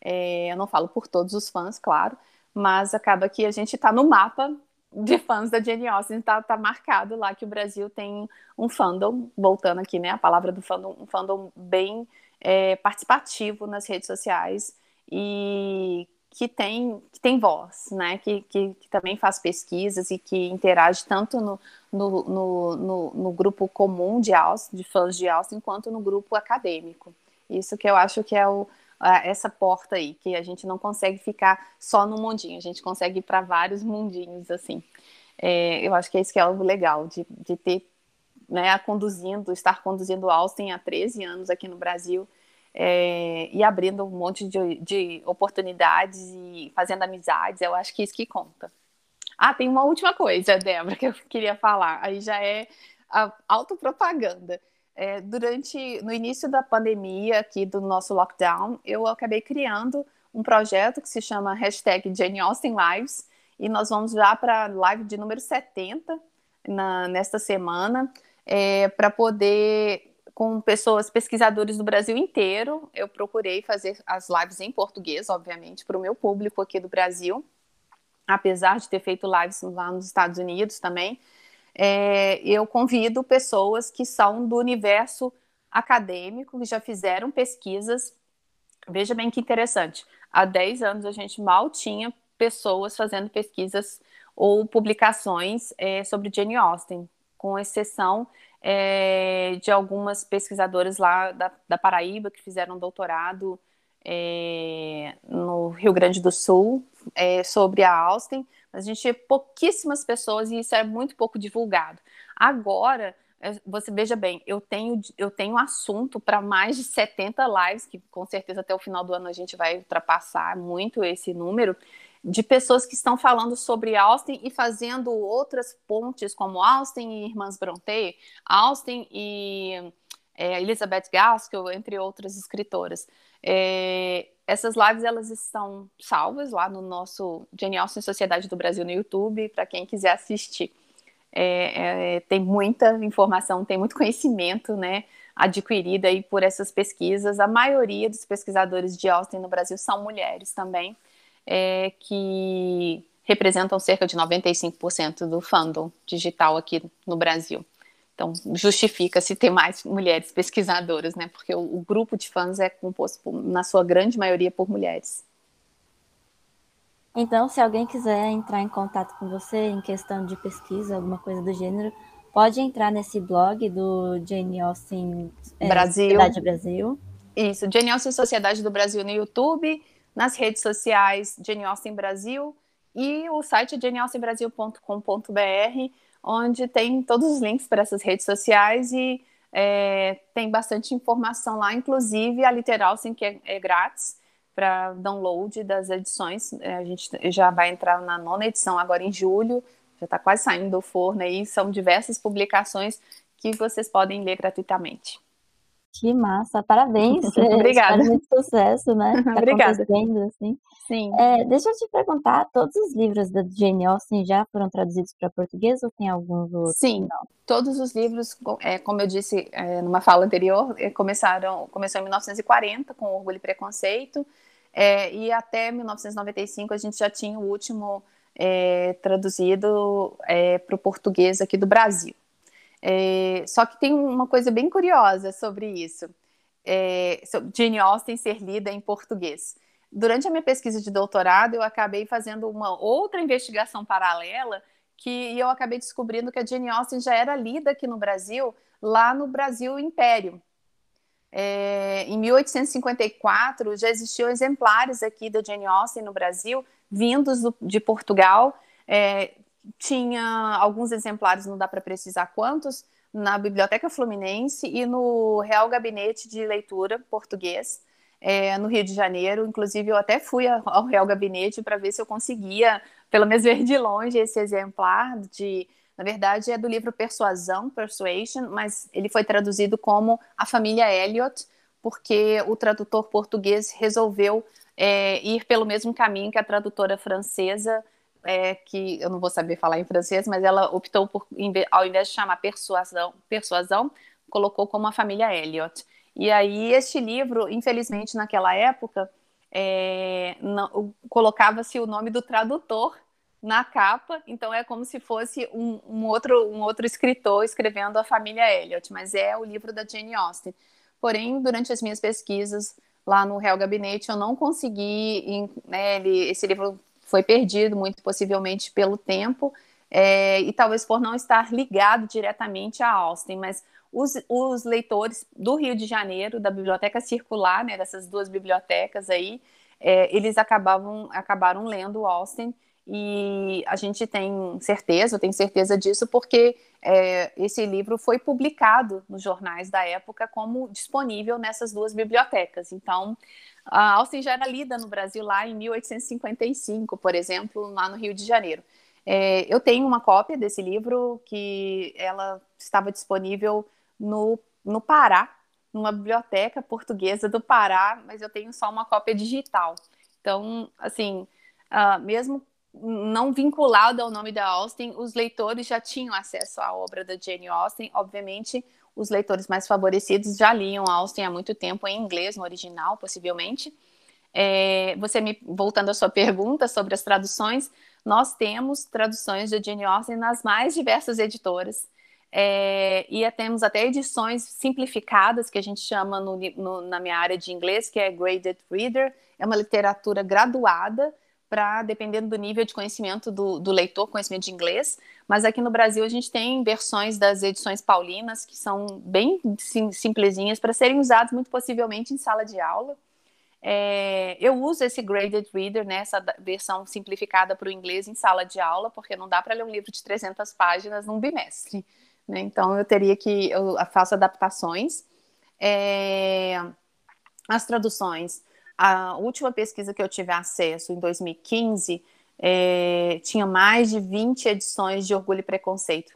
É, eu não falo por todos os fãs, claro, mas acaba que a gente está no mapa de fãs da Jane Austen, está tá marcado lá que o Brasil tem um fandom, voltando aqui, né? A palavra do fandom, um fandom bem é, participativo nas redes sociais e que tem, que tem voz, né? Que, que, que, também faz pesquisas e que interage tanto no, no, no, no, no grupo comum de Austin, de fãs de Austin, quanto no grupo acadêmico. Isso que eu acho que é o, essa porta aí, que a gente não consegue ficar só no mundinho, a gente consegue ir para vários mundinhos, assim. É, eu acho que é isso que é algo legal, de, de ter, né, conduzindo, estar conduzindo Austin há 13 anos aqui no Brasil, é, e abrindo um monte de, de oportunidades e fazendo amizades, eu acho que é isso que conta. Ah, tem uma última coisa, Débora, que eu queria falar. Aí já é a autopropaganda. É, durante, no início da pandemia aqui do nosso lockdown, eu acabei criando um projeto que se chama hashtag Jane Austen Lives, e nós vamos já para a live de número 70 na, nesta semana, é, para poder com pessoas, pesquisadores do Brasil inteiro. Eu procurei fazer as lives em português, obviamente, para o meu público aqui do Brasil, apesar de ter feito lives lá nos Estados Unidos também. É, eu convido pessoas que são do universo acadêmico, que já fizeram pesquisas. Veja bem que interessante. Há 10 anos a gente mal tinha pessoas fazendo pesquisas ou publicações é, sobre Jane Austen. com exceção é, de algumas pesquisadoras lá da, da, Paraíba que fizeram doutorado é, no Rio Grande do Sul é, sobre a Austin, mas a gente tinha pouquíssimas pessoas e isso é muito pouco divulgado. Agora, é, você veja bem, eu tenho, eu tenho assunto para mais de 70 lives, que com certeza até o final do ano a gente vai ultrapassar muito esse número, de pessoas que estão falando sobre Austin e fazendo outras pontes, como Austin e Irmãs Brontë, Austin e é, Elizabeth Gaskell, entre outras escritoras. É, essas lives elas estão salvas lá no nosso Jane Austen Sociedade do Brasil no YouTube, para quem quiser assistir. É, é, tem muita informação, tem muito conhecimento, né, adquirido aí por essas pesquisas. A maioria dos pesquisadores de Austin no Brasil são mulheres também, é, que representam cerca de 95% do fandom digital aqui no Brasil. Então, justifica-se ter mais mulheres pesquisadoras, né? Porque o, o, grupo de fãs é composto, por, na sua grande maioria, por mulheres. Então, se alguém quiser entrar em contato com você em questão de pesquisa, alguma coisa do gênero, pode entrar nesse blog do Jane Austen é, Brasil. Sociedade Brasil. Isso, Jane Austen Sociedade do Brasil no YouTube, nas redes sociais Jane Austen Brasil e o site janeaustenbrasil.com.br onde tem todos os links para essas redes sociais e é, tem bastante informação lá, inclusive a Literal, sim, que é, é grátis para download das edições. É, a gente já vai entrar na nona edição agora em julho, já está quase saindo do forno aí, são diversas publicações que vocês podem ler gratuitamente. Que massa, parabéns. *laughs* Obrigada. muito sucesso, né? *laughs* Tá Obrigada. assim. Sim. É, deixa eu te perguntar, todos os livros da Jane Austen já foram traduzidos para português ou tem alguns outros? Sim, Não. todos os livros, é, como eu disse é, numa fala anterior, é, começaram, começou em 1940 com Orgulho e Preconceito, é, e até 1995 a gente já tinha o último é, traduzido é, para o português aqui do Brasil. É, só que tem uma coisa bem curiosa sobre isso, é, sobre Jane Austen ser lida em português. Durante a minha pesquisa de doutorado, eu acabei fazendo uma outra investigação paralela que eu acabei descobrindo que a Jane Austen já era lida aqui no Brasil, lá no Brasil Império. É, em 1854 já existiam exemplares aqui da Jane Austen no Brasil, vindos do, de Portugal. É, tinha alguns exemplares, não dá para precisar quantos, na Biblioteca Fluminense e no Real Gabinete de Leitura Português, é, no Rio de Janeiro. Inclusive, eu até fui ao Real Gabinete para ver se eu conseguia, pelo menos, *laughs* ver de longe esse exemplar de. Na verdade, é do livro Persuasão, Persuasion, mas ele foi traduzido como A Família Elliot, porque o tradutor português resolveu é, ir pelo mesmo caminho que a tradutora francesa é, que eu não vou saber falar em francês, mas ela optou por, ao invés de chamar persuasão, persuasão colocou como a família Elliot. E aí este livro, infelizmente, naquela época, é, colocava-se o nome do tradutor na capa, então é como se fosse um, um, outro, um outro escritor escrevendo a família Elliot, mas é o livro da Jane Austen. Porém, durante as minhas pesquisas lá no Real Gabinete, eu não consegui, né, ele, esse livro foi perdido, muito possivelmente pelo tempo, é, e talvez por não estar ligado diretamente a Austin, mas os, os, leitores do Rio de Janeiro, da Biblioteca Circular, né, dessas duas bibliotecas aí, é, eles acabavam, acabaram lendo Austin, e a gente tem certeza, eu tenho certeza disso, porque é, esse livro foi publicado nos jornais da época como disponível nessas duas bibliotecas. Então, a Austin já era lida no Brasil lá em 1855, por exemplo, lá no Rio de Janeiro. É, eu tenho uma cópia desse livro que ela estava disponível no, no Pará, numa biblioteca portuguesa do Pará, mas eu tenho só uma cópia digital. Então, assim, uh, mesmo não vinculado ao nome da Austin, os leitores já tinham acesso à obra da Jane Austen. Obviamente, os leitores mais favorecidos já liam Austen há muito tempo em inglês, no original, possivelmente. É, você me voltando à sua pergunta sobre as traduções, nós temos traduções de Jane Austen nas mais diversas editoras. É, e temos até edições simplificadas, que a gente chama no, no, na minha área de inglês, que é Graded Reader, é uma literatura graduada para dependendo do nível de conhecimento do, do, leitor, conhecimento de inglês. Mas aqui no Brasil a gente tem versões das edições paulinas que são bem sim, simplesinhas para serem usadas muito possivelmente em sala de aula. É, eu uso esse graded reader, né, essa versão simplificada para o inglês em sala de aula, porque não dá para ler um livro de 300 páginas num bimestre. Né? Então eu teria que eu faço adaptações. É, as traduções a última pesquisa que eu tive acesso, em 2015, é, tinha mais de 20 edições de Orgulho e Preconceito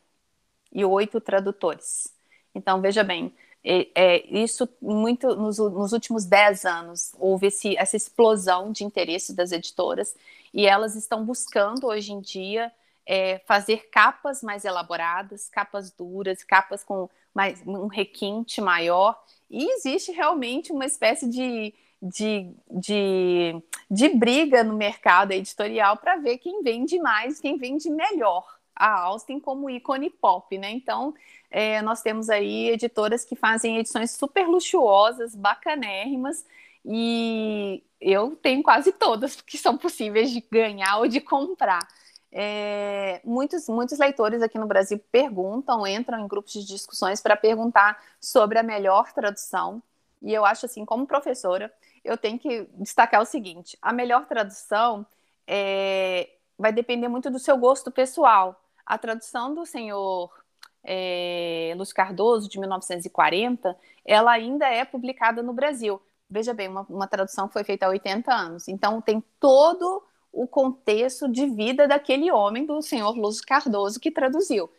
e oito tradutores. Então, veja bem, é, é, isso muito nos, nos, últimos 10 anos houve esse, essa explosão de interesse das editoras e elas estão buscando hoje em dia é, fazer capas mais elaboradas, capas duras, capas com mais, um requinte maior e existe realmente uma espécie de de, de, de briga no mercado editorial para ver quem vende mais, quem vende melhor a Austin como ícone pop, né? Então, é, nós temos aí editoras que fazem edições super luxuosas, bacanérrimas, e eu tenho quase todas *laughs* que são possíveis de ganhar ou de comprar. É, muitos, muitos leitores aqui no Brasil perguntam, entram em grupos de discussões para perguntar sobre a melhor tradução. E eu acho assim, como professora, eu tenho que destacar o seguinte: a melhor tradução é, vai depender muito do seu gosto pessoal. A tradução do senhor é, Cardoso, de 1940, ela ainda é publicada no Brasil. Veja bem, uma, uma tradução foi feita há 80 anos. Então, tem todo o contexto de vida daquele homem, do senhor Luz Cardoso, que traduziu.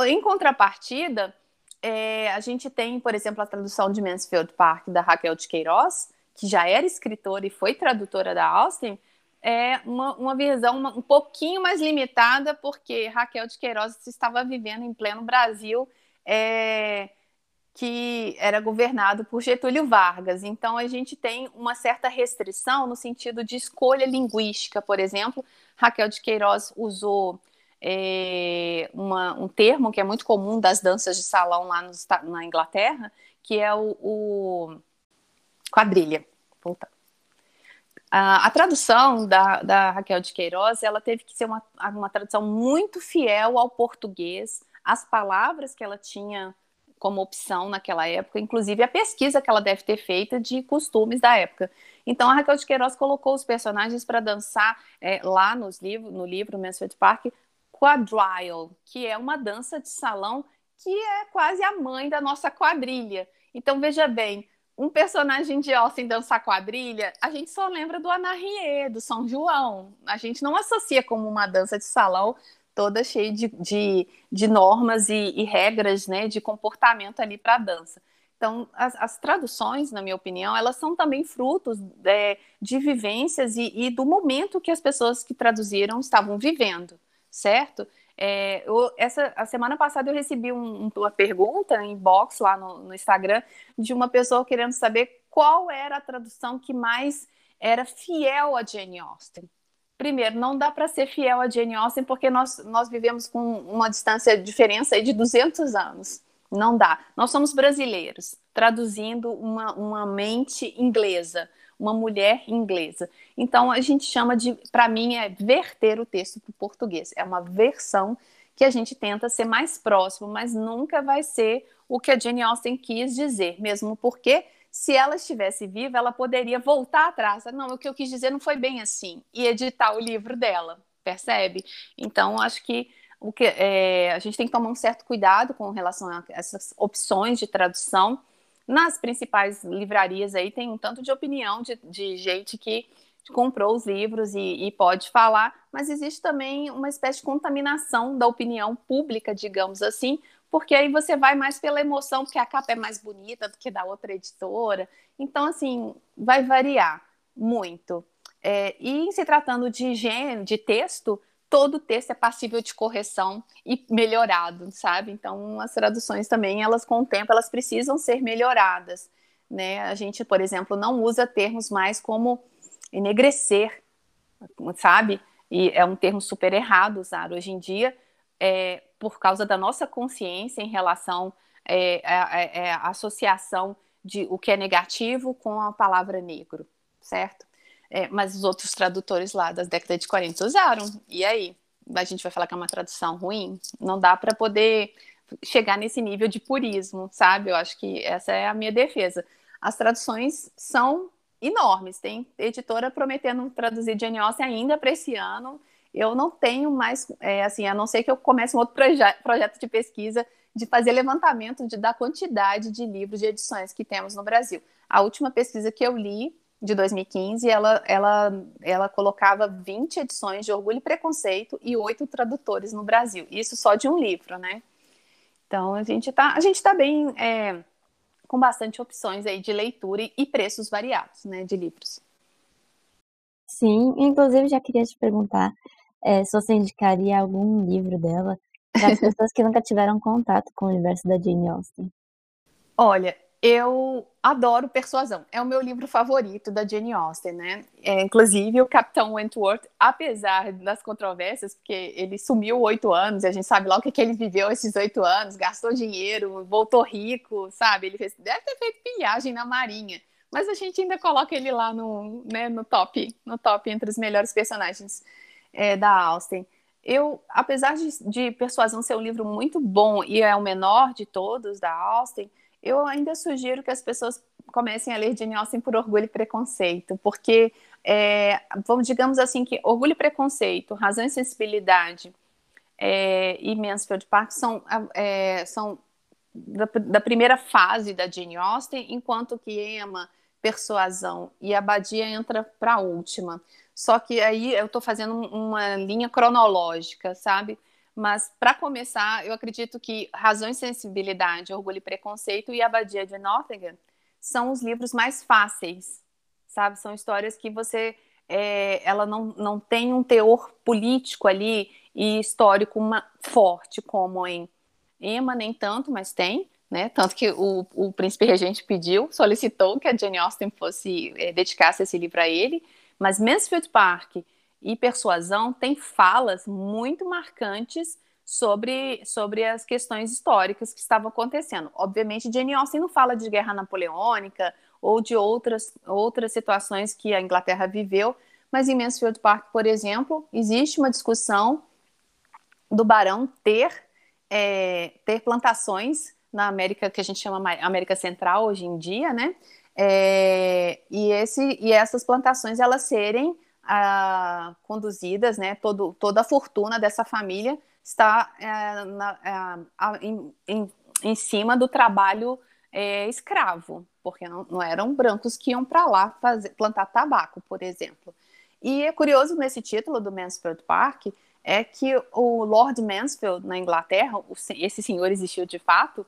Em contrapartida, é, a gente tem, por exemplo, a tradução de Mansfield Park, da Raquel de Queiroz, que já era escritora e foi tradutora da Austin, é uma, uma visão uma, um pouquinho mais limitada, porque Raquel de Queiroz estava vivendo em pleno Brasil, é, que era governado por Getúlio Vargas. Então, a gente tem uma certa restrição no sentido de escolha linguística. Por exemplo, Raquel de Queiroz usou é, uma, um termo que é muito comum das danças de salão lá na Inglaterra, que é o, o quadrilha voltar. A, a tradução da, da, Raquel de Queiroz, ela teve que ser uma, uma tradução muito fiel ao português, as palavras que ela tinha como opção naquela época, inclusive a pesquisa que ela deve ter feito de costumes da época. Então a Raquel de Queiroz colocou os personagens para dançar é, lá nos livros, no livro Mansfield Park, quadrille, que é uma dança de salão que é quase a mãe da nossa quadrilha. Então veja bem, um personagem de Austin dançar quadrilha, a gente só lembra do Anarrie, do São João. A gente não associa como uma dança de salão toda cheia de, de, de normas e, e, regras né, de comportamento ali para a dança. Então, as, as, traduções, na minha opinião, elas são também frutos é, de vivências e, e do momento que as pessoas que traduziram estavam vivendo, certo? É, eu, essa, a semana passada eu recebi um, uma pergunta em box lá no, no, Instagram de uma pessoa querendo saber qual era a tradução que mais era fiel a Jane Austen. Primeiro, não dá para ser fiel a Jane Austen porque nós, nós vivemos com uma distância, diferença de 200 anos. Não dá. Nós somos brasileiros, traduzindo uma, uma mente inglesa uma mulher inglesa. Então a gente chama de, para mim, é verter o texto para o português. É uma versão que a gente tenta ser mais próximo, mas nunca vai ser o que a Jane Austen quis dizer, mesmo porque se ela estivesse viva, ela poderia voltar atrás. Não, o que eu quis dizer não foi bem assim e editar o livro dela, percebe? Então acho que o que é, a gente tem que tomar um certo cuidado com relação a essas opções de tradução nas principais livrarias aí tem um tanto de opinião de, de gente que comprou os livros e, e, pode falar, mas existe também uma espécie de contaminação da opinião pública, digamos assim, porque aí você vai mais pela emoção, porque a capa é mais bonita do que da outra editora. Então, assim, vai variar muito. É, e se tratando de gênero, de texto, todo texto é passível de correção e melhorado, sabe? Então, as traduções também, elas com o tempo, elas precisam ser melhoradas, né? A gente, por exemplo, não usa termos mais como enegrecer, sabe? E é um termo super errado usar hoje em dia, é, por causa da nossa consciência em relação é, à, à associação de o que é negativo com a palavra negro, certo? É, mas os outros tradutores lá das décadas de 40 usaram. E aí? A gente vai falar que é uma tradução ruim? Não dá para poder chegar nesse nível de purismo, sabe? Eu acho que essa é a minha defesa. As traduções são enormes. Tem editora prometendo traduzir Jane Austen ainda para esse ano. Eu não tenho mais, é, assim, a não ser que eu comece um outro proje projeto de pesquisa de fazer levantamento de, da quantidade de livros de edições que temos no Brasil. A última pesquisa que eu li, de 2015, ela, ela, ela colocava 20 edições de Orgulho e Preconceito e oito tradutores no Brasil. Isso só de um livro, né? Então, a gente está tá bem é, com bastante opções aí de leitura e, e preços variados, né, de livros. Sim, inclusive já queria te perguntar é, se você indicaria algum livro dela para as *laughs* pessoas que nunca tiveram contato com o universo da Jane Austen. Olha, eu adoro Persuasão. É o meu livro favorito da Jane Austen, né? É, inclusive, o Capitão Wentworth, apesar das controvérsias, porque ele sumiu oito anos, e a gente sabe lá o que, que ele viveu esses oito anos, gastou dinheiro, voltou rico, sabe? Ele fez, deve ter feito pilhagem na Marinha. Mas a gente ainda coloca ele lá no, né, no top, no top entre os melhores personagens é, da Austen. Eu, apesar de, de Persuasão ser um livro muito bom e é o menor de todos da Austen, eu ainda sugiro que as pessoas comecem a ler Jane Austen por orgulho e preconceito, porque, é, vamos, digamos assim, que orgulho e preconceito, razão e sensibilidade é, e Mansfield Park são, é, são da, da, primeira fase da Jane Austen, enquanto que Emma, Persuasão e Abadia entra para a última. Só que aí eu estou fazendo uma linha cronológica, sabe? Mas, para começar, eu acredito que Razão e Sensibilidade, Orgulho e Preconceito e Abadia de Nottingham são os livros mais fáceis, sabe? São histórias que você. É, ela não, não tem um teor político ali e histórico uma, forte, como em Emma, nem tanto, mas tem. Né? Tanto que o, o príncipe regente pediu, solicitou que a Jane Austen fosse é, dedicasse esse livro a ele. Mas Mansfield Park e Persuasão têm falas muito marcantes sobre, sobre as questões históricas que estavam acontecendo. Obviamente, Jane Austen não fala de guerra napoleônica ou de outras, outras situações que a Inglaterra viveu, mas em Mansfield Park, por exemplo, existe uma discussão do barão ter, é, ter plantações na América que a gente chama América Central hoje em dia, né? É, e, esse, e essas plantações elas serem ah, conduzidas, né, todo, toda a fortuna dessa família está é, na, é, em, em, em, cima do trabalho é, escravo, porque não, não, eram brancos que iam para lá fazer, plantar tabaco, por exemplo. E é curioso nesse título do Mansfield Park é que o Lord Mansfield na Inglaterra, esse senhor existiu de fato,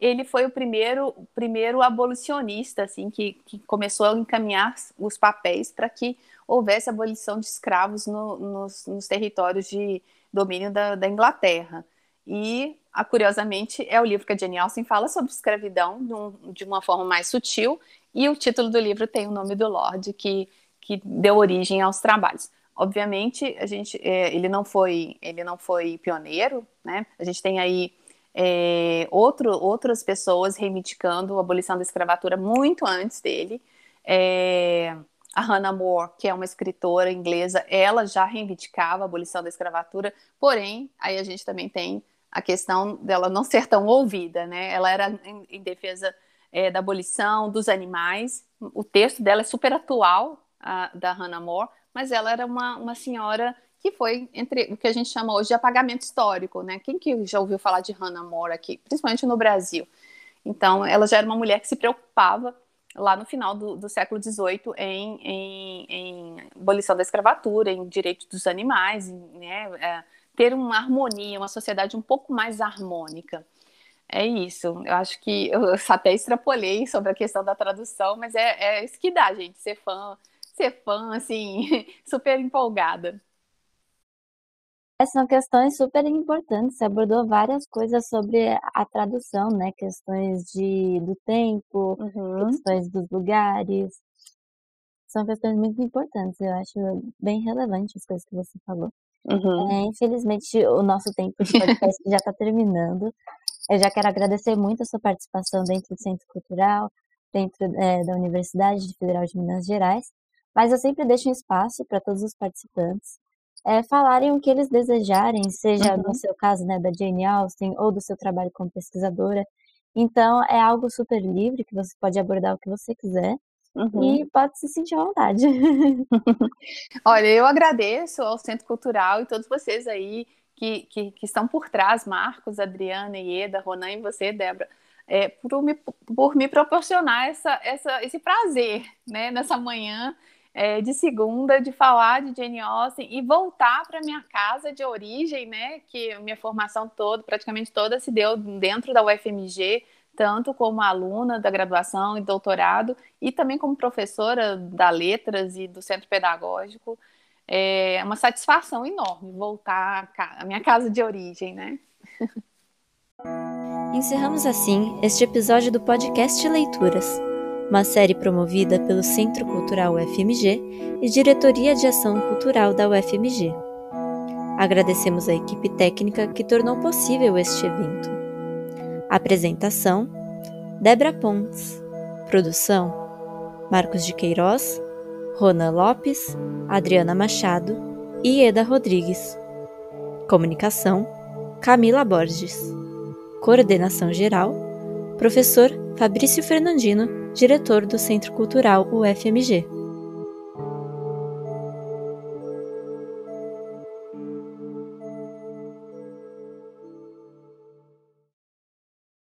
ele foi o primeiro, primeiro abolicionista assim que, que começou a encaminhar os papéis para que houvesse abolição de escravos no, nos, nos, territórios de domínio da, da, Inglaterra. E, a, curiosamente, é o livro que a Jane Austen fala sobre escravidão de, de, uma forma mais sutil, e o título do livro tem o nome do Lorde, que, que deu origem aos trabalhos. Obviamente, a gente, é, ele, não foi, ele não foi pioneiro, né? A gente tem aí é, outro, outras pessoas reivindicando a abolição da escravatura muito antes dele. É, a Hannah More, que é uma escritora inglesa, ela já reivindicava a abolição da escravatura, porém, aí a gente também tem a questão dela não ser tão ouvida, né? Ela era em, em defesa é, da abolição dos animais. O texto dela é super atual, a, da Hannah More, mas ela era uma, uma senhora que foi entre o que a gente chama hoje de apagamento histórico, né? Quem que já ouviu falar de Hannah More aqui, principalmente no Brasil? Então, ela já era uma mulher que se preocupava lá no final do, do século XVIII em, em, em, abolição da escravatura, em direitos dos animais, né? É, ter uma harmonia, uma sociedade um pouco mais harmônica. É isso. Eu acho que eu até extrapolei sobre a questão da tradução, mas é, é isso que dá, gente, ser fã, ser fã, assim, *laughs* super empolgada. São questões super importantes. Você abordou várias coisas sobre a tradução, né? Questões de, do tempo, uhum. questões dos lugares. São questões muito importantes. Eu acho bem relevante as coisas que você falou. Uhum. É, infelizmente, o nosso tempo de podcast já está terminando. Eu já quero agradecer muito a sua participação dentro do Centro Cultural, dentro é, da Universidade Federal de Minas Gerais. mas eu sempre deixo um espaço para todos os participantes é, falarem o que eles desejarem, seja uhum. no seu caso, né, da Jane Austen, ou do seu trabalho como pesquisadora. Então, é algo super livre, que você pode abordar o que você quiser. Uhum. E pode se sentir à vontade. *laughs* Olha, eu agradeço ao Centro Cultural e todos vocês aí que, que, que estão por trás, Marcos, Adriana, Ieda, Ronan e você, Débora, é, por, me, por me proporcionar essa, essa, esse prazer né, nessa manhã é, de segunda de falar de Jane Austen e voltar para minha casa de origem, né? Que minha formação toda, praticamente toda, se deu dentro da UFMG, tanto como aluna da graduação e doutorado, e também como professora da letras e do centro pedagógico. É uma satisfação enorme voltar à minha casa de origem, né? Encerramos assim este episódio do podcast Leituras uma série promovida pelo Centro Cultural UFMG e Diretoria de Ação Cultural da UFMG. Agradecemos a equipe técnica que tornou possível este evento. Apresentação: Débora Pontes. Produção: Marcos de Queiroz, Rona Lopes, Adriana Machado e Eda Rodrigues. Comunicação: Camila Borges. Coordenação geral: Professor Fabrício Fernandino diretor do Centro Cultural UFMG.